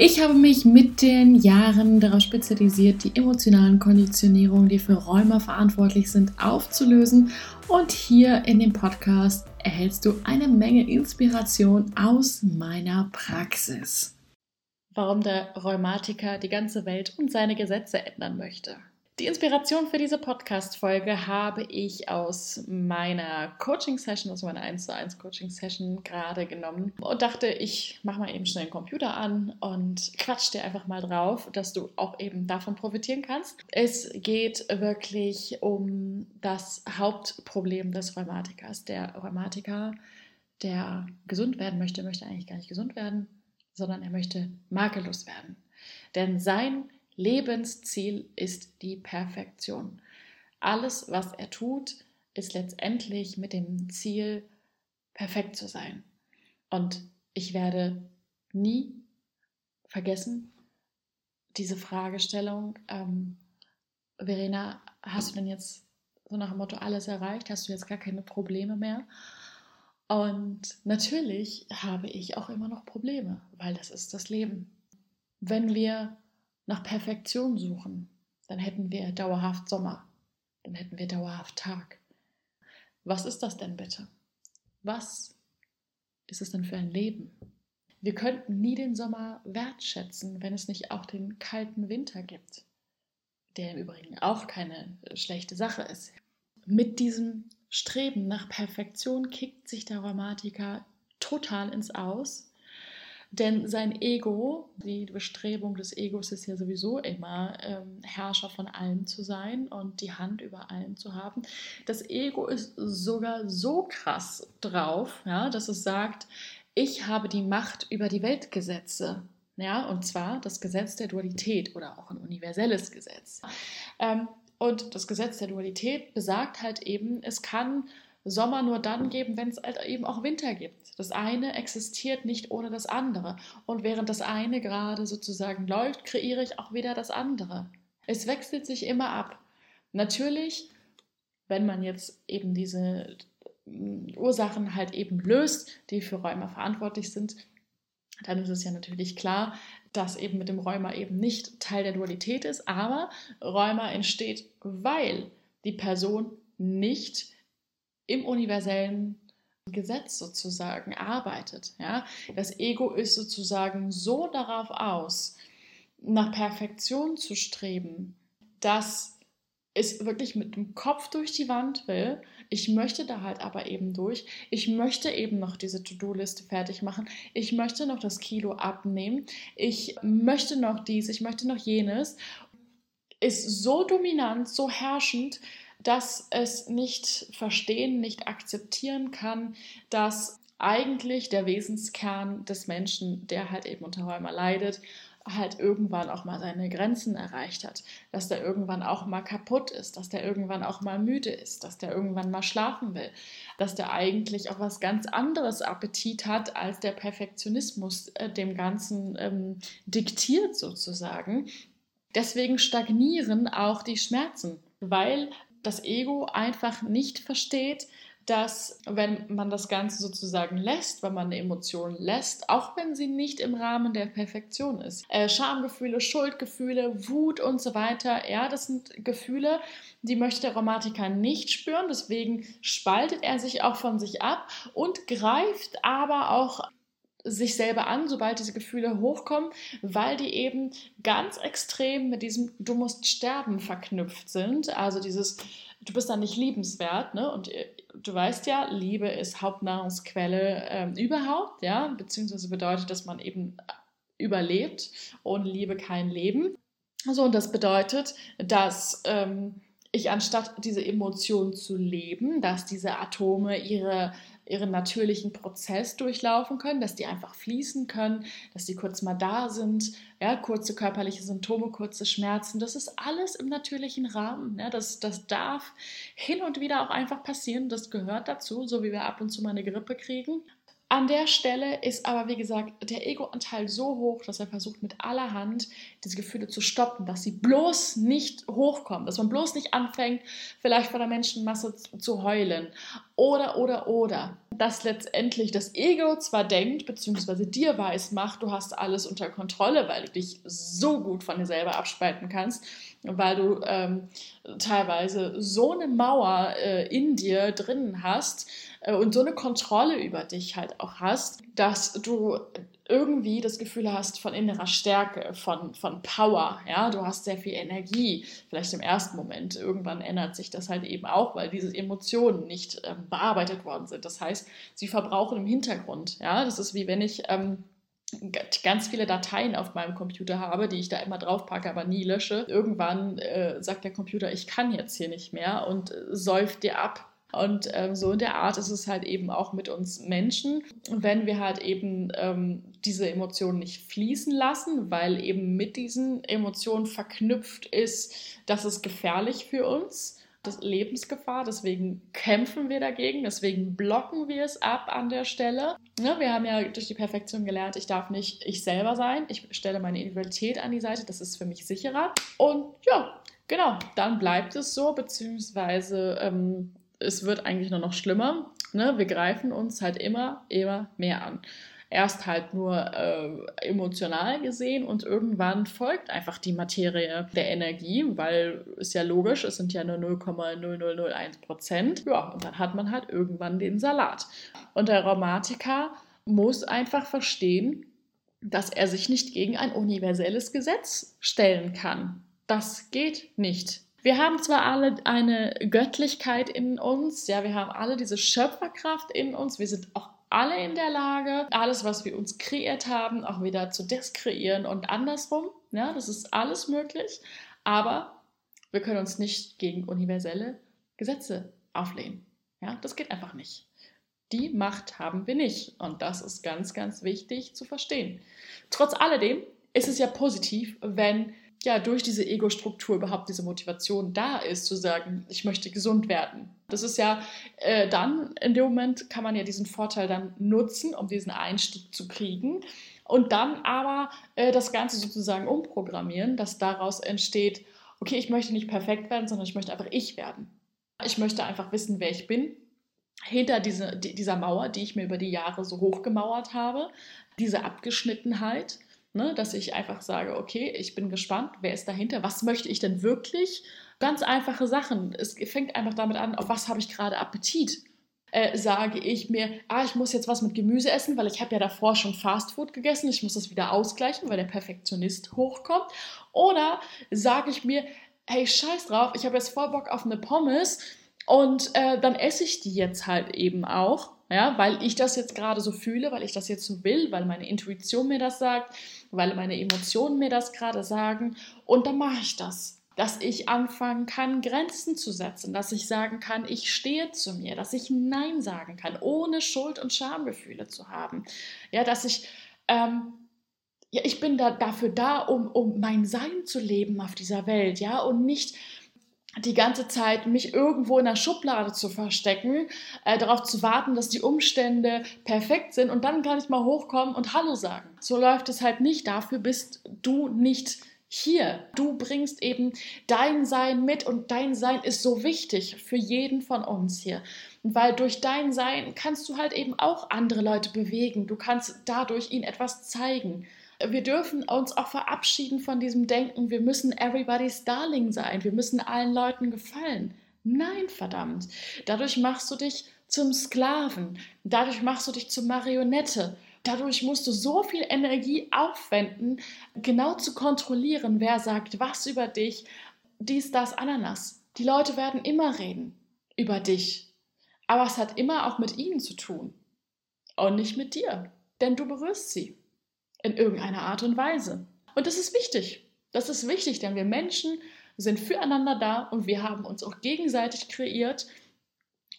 Ich habe mich mit den Jahren darauf spezialisiert, die emotionalen Konditionierungen, die für Rheuma verantwortlich sind, aufzulösen. Und hier in dem Podcast erhältst du eine Menge Inspiration aus meiner Praxis. Warum der Rheumatiker die ganze Welt und seine Gesetze ändern möchte. Die Inspiration für diese Podcast-Folge habe ich aus meiner Coaching-Session, aus meiner 1 zu 1 Coaching-Session gerade genommen und dachte, ich mache mal eben schnell den Computer an und quatsch dir einfach mal drauf, dass du auch eben davon profitieren kannst. Es geht wirklich um das Hauptproblem des Rheumatikers. Der Rheumatiker, der gesund werden möchte, möchte eigentlich gar nicht gesund werden, sondern er möchte makellos werden. Denn sein Lebensziel ist die Perfektion. Alles, was er tut, ist letztendlich mit dem Ziel, perfekt zu sein. Und ich werde nie vergessen, diese Fragestellung, ähm, Verena, hast du denn jetzt so nach dem Motto alles erreicht? Hast du jetzt gar keine Probleme mehr? Und natürlich habe ich auch immer noch Probleme, weil das ist das Leben. Wenn wir nach Perfektion suchen, dann hätten wir dauerhaft Sommer, dann hätten wir dauerhaft Tag. Was ist das denn bitte? Was ist es denn für ein Leben? Wir könnten nie den Sommer wertschätzen, wenn es nicht auch den kalten Winter gibt, der im Übrigen auch keine schlechte Sache ist. Mit diesem Streben nach Perfektion kickt sich der Rheumatiker total ins Aus denn sein Ego, die Bestrebung des Egos ist ja sowieso immer, ähm, Herrscher von allem zu sein und die Hand über allem zu haben. Das Ego ist sogar so krass drauf, ja, dass es sagt, ich habe die Macht über die Weltgesetze. Ja, und zwar das Gesetz der Dualität oder auch ein universelles Gesetz. Ähm, und das Gesetz der Dualität besagt halt eben, es kann Sommer nur dann geben, wenn es halt eben auch Winter gibt. Das eine existiert nicht ohne das andere. Und während das eine gerade sozusagen läuft, kreiere ich auch wieder das andere. Es wechselt sich immer ab. Natürlich, wenn man jetzt eben diese mm, Ursachen halt eben löst, die für Rheuma verantwortlich sind, dann ist es ja natürlich klar, dass eben mit dem Rheuma eben nicht Teil der Dualität ist, aber Rheuma entsteht, weil die Person nicht im universellen Gesetz sozusagen arbeitet. Ja? Das Ego ist sozusagen so darauf aus, nach Perfektion zu streben, dass es wirklich mit dem Kopf durch die Wand will. Ich möchte da halt aber eben durch. Ich möchte eben noch diese To-Do-Liste fertig machen. Ich möchte noch das Kilo abnehmen. Ich möchte noch dies, ich möchte noch jenes. Ist so dominant, so herrschend, dass es nicht verstehen, nicht akzeptieren kann, dass eigentlich der Wesenskern des Menschen, der halt eben unter Rheuma leidet, halt irgendwann auch mal seine Grenzen erreicht hat, dass der irgendwann auch mal kaputt ist, dass der irgendwann auch mal müde ist, dass der irgendwann mal schlafen will, dass der eigentlich auch was ganz anderes Appetit hat, als der Perfektionismus äh, dem Ganzen ähm, diktiert sozusagen. Deswegen stagnieren auch die Schmerzen, weil das Ego einfach nicht versteht, dass wenn man das Ganze sozusagen lässt, wenn man eine Emotion lässt, auch wenn sie nicht im Rahmen der Perfektion ist, äh, Schamgefühle, Schuldgefühle, Wut und so weiter, ja, das sind Gefühle, die möchte der Rheumatiker nicht spüren, deswegen spaltet er sich auch von sich ab und greift aber auch sich selber an, sobald diese Gefühle hochkommen, weil die eben ganz extrem mit diesem Du musst sterben verknüpft sind. Also dieses Du bist dann nicht liebenswert, ne? Und äh, du weißt ja, Liebe ist Hauptnahrungsquelle ähm, überhaupt, ja, beziehungsweise bedeutet, dass man eben überlebt. Ohne Liebe kein Leben. So, und das bedeutet, dass ähm, ich anstatt diese Emotionen zu leben, dass diese Atome ihre ihren natürlichen Prozess durchlaufen können, dass die einfach fließen können, dass die kurz mal da sind, ja, kurze körperliche Symptome, kurze Schmerzen. Das ist alles im natürlichen Rahmen. Ja, das, das darf hin und wieder auch einfach passieren. Das gehört dazu, so wie wir ab und zu mal eine Grippe kriegen. An der Stelle ist aber, wie gesagt, der Ego-Anteil so hoch, dass er versucht, mit aller Hand diese Gefühle zu stoppen, dass sie bloß nicht hochkommen, dass man bloß nicht anfängt, vielleicht vor der Menschenmasse zu heulen. Oder, oder, oder. Dass letztendlich das Ego zwar denkt, beziehungsweise dir weiß macht, du hast alles unter Kontrolle, weil du dich so gut von dir selber abspalten kannst, weil du ähm, teilweise so eine Mauer äh, in dir drinnen hast, äh, und so eine Kontrolle über dich halt auch hast, dass du irgendwie das Gefühl hast von innerer Stärke, von, von Power, ja, du hast sehr viel Energie, vielleicht im ersten Moment. Irgendwann ändert sich das halt eben auch, weil diese Emotionen nicht ähm, bearbeitet worden sind. Das heißt, sie verbrauchen im Hintergrund, ja, das ist wie wenn ich ähm, ganz viele Dateien auf meinem Computer habe, die ich da immer draufpacke, aber nie lösche. Irgendwann äh, sagt der Computer, ich kann jetzt hier nicht mehr und äh, säuft dir ab und ähm, so in der Art ist es halt eben auch mit uns Menschen. wenn wir halt eben ähm, diese Emotionen nicht fließen lassen, weil eben mit diesen Emotionen verknüpft ist, das ist gefährlich für uns. Das Lebensgefahr, deswegen kämpfen wir dagegen, deswegen blocken wir es ab an der Stelle. Ne, wir haben ja durch die Perfektion gelernt, ich darf nicht ich selber sein, ich stelle meine Individualität an die Seite, das ist für mich sicherer. Und ja, genau, dann bleibt es so, beziehungsweise ähm, es wird eigentlich nur noch schlimmer. Ne? Wir greifen uns halt immer, immer mehr an. Erst halt nur äh, emotional gesehen und irgendwann folgt einfach die Materie der Energie, weil ist ja logisch, es sind ja nur 0,0001 Prozent. Ja, und dann hat man halt irgendwann den Salat. Und der Rheumatiker muss einfach verstehen, dass er sich nicht gegen ein universelles Gesetz stellen kann. Das geht nicht. Wir haben zwar alle eine Göttlichkeit in uns, ja, wir haben alle diese Schöpferkraft in uns, wir sind auch alle in der Lage, alles, was wir uns kreiert haben, auch wieder zu deskreieren und andersrum. Ja, das ist alles möglich, aber wir können uns nicht gegen universelle Gesetze auflehnen. Ja, das geht einfach nicht. Die Macht haben wir nicht und das ist ganz, ganz wichtig zu verstehen. Trotz alledem ist es ja positiv, wenn ja durch diese Ego-Struktur überhaupt diese Motivation da ist, zu sagen, ich möchte gesund werden. Das ist ja äh, dann, in dem Moment kann man ja diesen Vorteil dann nutzen, um diesen Einstieg zu kriegen. Und dann aber äh, das Ganze sozusagen umprogrammieren, dass daraus entsteht, okay, ich möchte nicht perfekt werden, sondern ich möchte einfach ich werden. Ich möchte einfach wissen, wer ich bin, hinter diese, dieser Mauer, die ich mir über die Jahre so hochgemauert habe, diese Abgeschnittenheit Ne? Dass ich einfach sage, okay, ich bin gespannt, wer ist dahinter, was möchte ich denn wirklich? Ganz einfache Sachen. Es fängt einfach damit an, auf was habe ich gerade Appetit? Äh, sage ich mir, ah, ich muss jetzt was mit Gemüse essen, weil ich habe ja davor schon Fastfood gegessen, ich muss das wieder ausgleichen, weil der Perfektionist hochkommt. Oder sage ich mir, hey, scheiß drauf, ich habe jetzt voll Bock auf eine Pommes und äh, dann esse ich die jetzt halt eben auch ja, weil ich das jetzt gerade so fühle, weil ich das jetzt so will, weil meine Intuition mir das sagt, weil meine Emotionen mir das gerade sagen und dann mache ich das. Dass ich anfangen kann, Grenzen zu setzen, dass ich sagen kann, ich stehe zu mir, dass ich Nein sagen kann, ohne Schuld- und Schamgefühle zu haben. Ja, dass ich, ähm, ja, ich bin da, dafür da, um, um mein Sein zu leben auf dieser Welt, ja, und nicht die ganze Zeit mich irgendwo in der Schublade zu verstecken, äh, darauf zu warten, dass die Umstände perfekt sind und dann kann ich mal hochkommen und Hallo sagen. So läuft es halt nicht. Dafür bist du nicht hier. Du bringst eben dein Sein mit und dein Sein ist so wichtig für jeden von uns hier. Weil durch dein Sein kannst du halt eben auch andere Leute bewegen. Du kannst dadurch ihnen etwas zeigen. Wir dürfen uns auch verabschieden von diesem Denken, wir müssen everybody's Darling sein, wir müssen allen Leuten gefallen. Nein, verdammt. Dadurch machst du dich zum Sklaven, dadurch machst du dich zur Marionette. Dadurch musst du so viel Energie aufwenden, genau zu kontrollieren, wer sagt was über dich, dies, das, Ananas. Die Leute werden immer reden über dich. Aber es hat immer auch mit ihnen zu tun und nicht mit dir, denn du berührst sie in irgendeiner Art und Weise. Und das ist wichtig. Das ist wichtig, denn wir Menschen sind füreinander da und wir haben uns auch gegenseitig kreiert.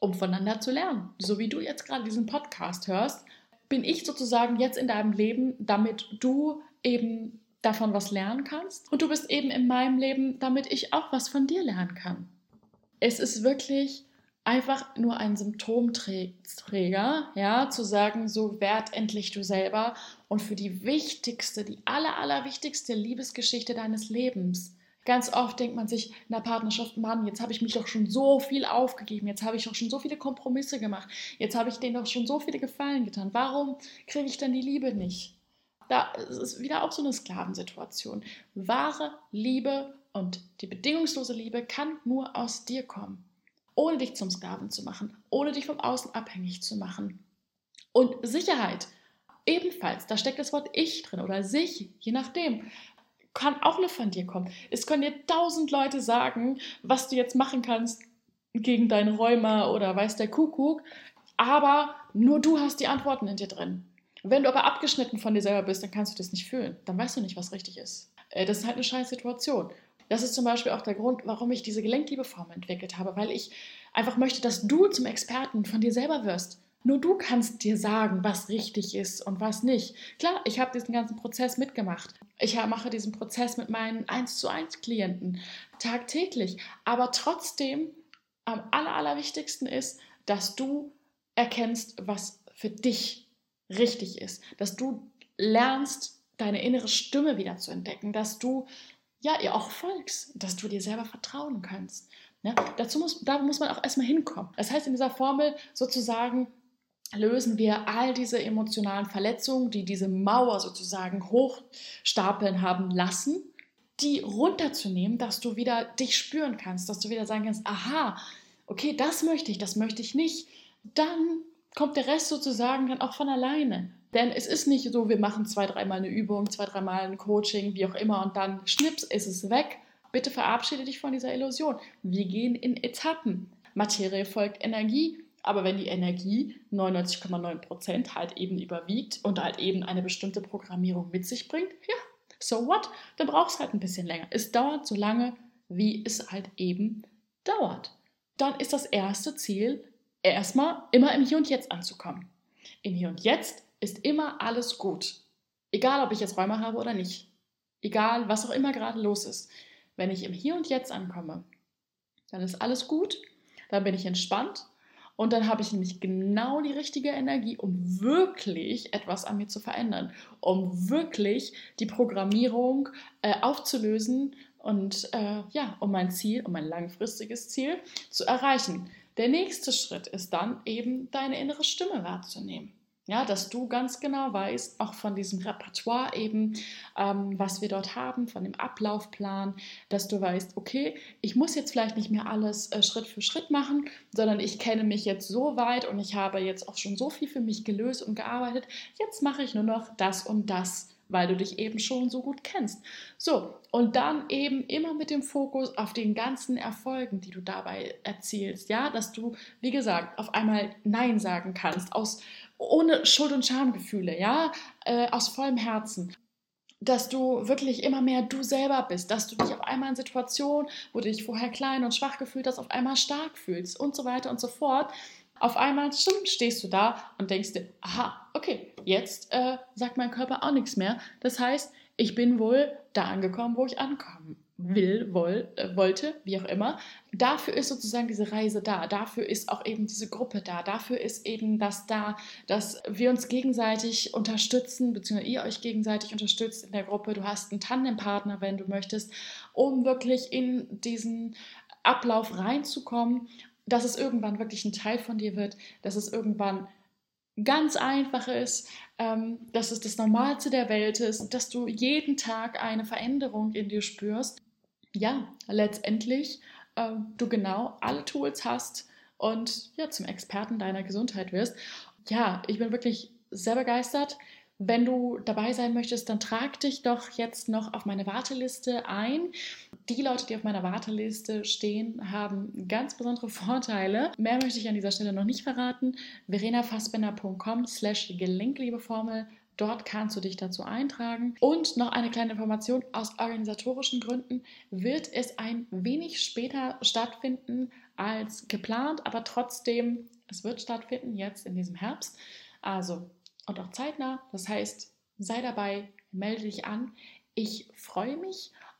um voneinander zu lernen. So wie du jetzt gerade diesen Podcast hörst, bin ich sozusagen jetzt in deinem Leben, damit du eben davon was lernen kannst. Und du bist eben in meinem Leben, damit ich auch was von dir lernen kann. Es ist wirklich einfach nur ein Symptomträger, ja, zu sagen, so werd endlich du selber und für die wichtigste, die aller, allerwichtigste Liebesgeschichte deines Lebens. Ganz oft denkt man sich in der Partnerschaft, Mann, jetzt habe ich mich doch schon so viel aufgegeben, jetzt habe ich doch schon so viele Kompromisse gemacht, jetzt habe ich denen doch schon so viele Gefallen getan. Warum kriege ich denn die Liebe nicht? Da ist wieder auch so eine Sklavensituation. Wahre Liebe und die bedingungslose Liebe kann nur aus dir kommen ohne dich zum Sklaven zu machen, ohne dich vom Außen abhängig zu machen. Und Sicherheit, ebenfalls, da steckt das Wort ich drin oder sich, je nachdem, kann auch nur von dir kommen. Es können dir tausend Leute sagen, was du jetzt machen kannst gegen deinen Rheuma oder weiß der Kuckuck, aber nur du hast die Antworten in dir drin. Wenn du aber abgeschnitten von dir selber bist, dann kannst du das nicht fühlen. Dann weißt du nicht, was richtig ist. Äh, das ist halt eine scheiß Situation. Das ist zum Beispiel auch der Grund, warum ich diese Gelenkliebeform entwickelt habe, weil ich einfach möchte, dass du zum Experten von dir selber wirst. Nur du kannst dir sagen, was richtig ist und was nicht. Klar, ich habe diesen ganzen Prozess mitgemacht. Ich mache diesen Prozess mit meinen 1 zu 1 Klienten tagtäglich. Aber trotzdem, am aller, allerwichtigsten ist, dass du erkennst, was für dich richtig ist. Dass du lernst, deine innere Stimme wieder zu entdecken. Dass du ja, ihr auch folgst, dass du dir selber vertrauen kannst. Ne? Dazu muss, da muss man auch erstmal hinkommen. Das heißt, in dieser Formel sozusagen lösen wir all diese emotionalen Verletzungen, die diese Mauer sozusagen hochstapeln haben lassen, die runterzunehmen, dass du wieder dich spüren kannst, dass du wieder sagen kannst, aha, okay, das möchte ich, das möchte ich nicht. Dann kommt der Rest sozusagen dann auch von alleine. Denn es ist nicht so, wir machen zwei, dreimal eine Übung, zwei, dreimal ein Coaching, wie auch immer, und dann schnips, ist es weg. Bitte verabschiede dich von dieser Illusion. Wir gehen in Etappen. Materie folgt Energie, aber wenn die Energie 99,9% halt eben überwiegt und halt eben eine bestimmte Programmierung mit sich bringt, ja, so what? Dann braucht es halt ein bisschen länger. Es dauert so lange, wie es halt eben dauert. Dann ist das erste Ziel, erstmal immer im Hier und Jetzt anzukommen. Im Hier und Jetzt ist immer alles gut. Egal, ob ich jetzt Räume habe oder nicht. Egal, was auch immer gerade los ist. Wenn ich im Hier und Jetzt ankomme, dann ist alles gut, dann bin ich entspannt und dann habe ich nämlich genau die richtige Energie, um wirklich etwas an mir zu verändern, um wirklich die Programmierung äh, aufzulösen und äh, ja, um mein Ziel, um mein langfristiges Ziel zu erreichen. Der nächste Schritt ist dann eben deine innere Stimme wahrzunehmen. Ja, dass du ganz genau weißt, auch von diesem Repertoire eben, ähm, was wir dort haben, von dem Ablaufplan, dass du weißt, okay, ich muss jetzt vielleicht nicht mehr alles äh, Schritt für Schritt machen, sondern ich kenne mich jetzt so weit und ich habe jetzt auch schon so viel für mich gelöst und gearbeitet. Jetzt mache ich nur noch das und das weil du dich eben schon so gut kennst. So, und dann eben immer mit dem Fokus auf den ganzen Erfolgen, die du dabei erzielst, ja, dass du, wie gesagt, auf einmal Nein sagen kannst, aus, ohne Schuld- und Schamgefühle, ja, äh, aus vollem Herzen. Dass du wirklich immer mehr du selber bist, dass du dich auf einmal in Situationen, wo du dich vorher klein und schwach gefühlt hast, auf einmal stark fühlst und so weiter und so fort. Auf einmal stehst du da und denkst dir, aha, okay, jetzt äh, sagt mein Körper auch nichts mehr. Das heißt, ich bin wohl da angekommen, wo ich ankommen will, woll, äh, wollte, wie auch immer. Dafür ist sozusagen diese Reise da. Dafür ist auch eben diese Gruppe da. Dafür ist eben das da, dass wir uns gegenseitig unterstützen, beziehungsweise ihr euch gegenseitig unterstützt in der Gruppe. Du hast einen Tandempartner, wenn du möchtest, um wirklich in diesen Ablauf reinzukommen dass es irgendwann wirklich ein Teil von dir wird, dass es irgendwann ganz einfach ist, ähm, dass es das Normalste der Welt ist, dass du jeden Tag eine Veränderung in dir spürst. Ja, letztendlich äh, du genau alle Tools hast und ja, zum Experten deiner Gesundheit wirst. Ja, ich bin wirklich sehr begeistert. Wenn du dabei sein möchtest, dann trag dich doch jetzt noch auf meine Warteliste ein. Die Leute, die auf meiner Warteliste stehen, haben ganz besondere Vorteile. Mehr möchte ich an dieser Stelle noch nicht verraten. verenafassbender.com slash Gelenkliebeformel Dort kannst du dich dazu eintragen. Und noch eine kleine Information, aus organisatorischen Gründen wird es ein wenig später stattfinden als geplant, aber trotzdem, es wird stattfinden jetzt in diesem Herbst. Also, und auch zeitnah. Das heißt, sei dabei, melde dich an. Ich freue mich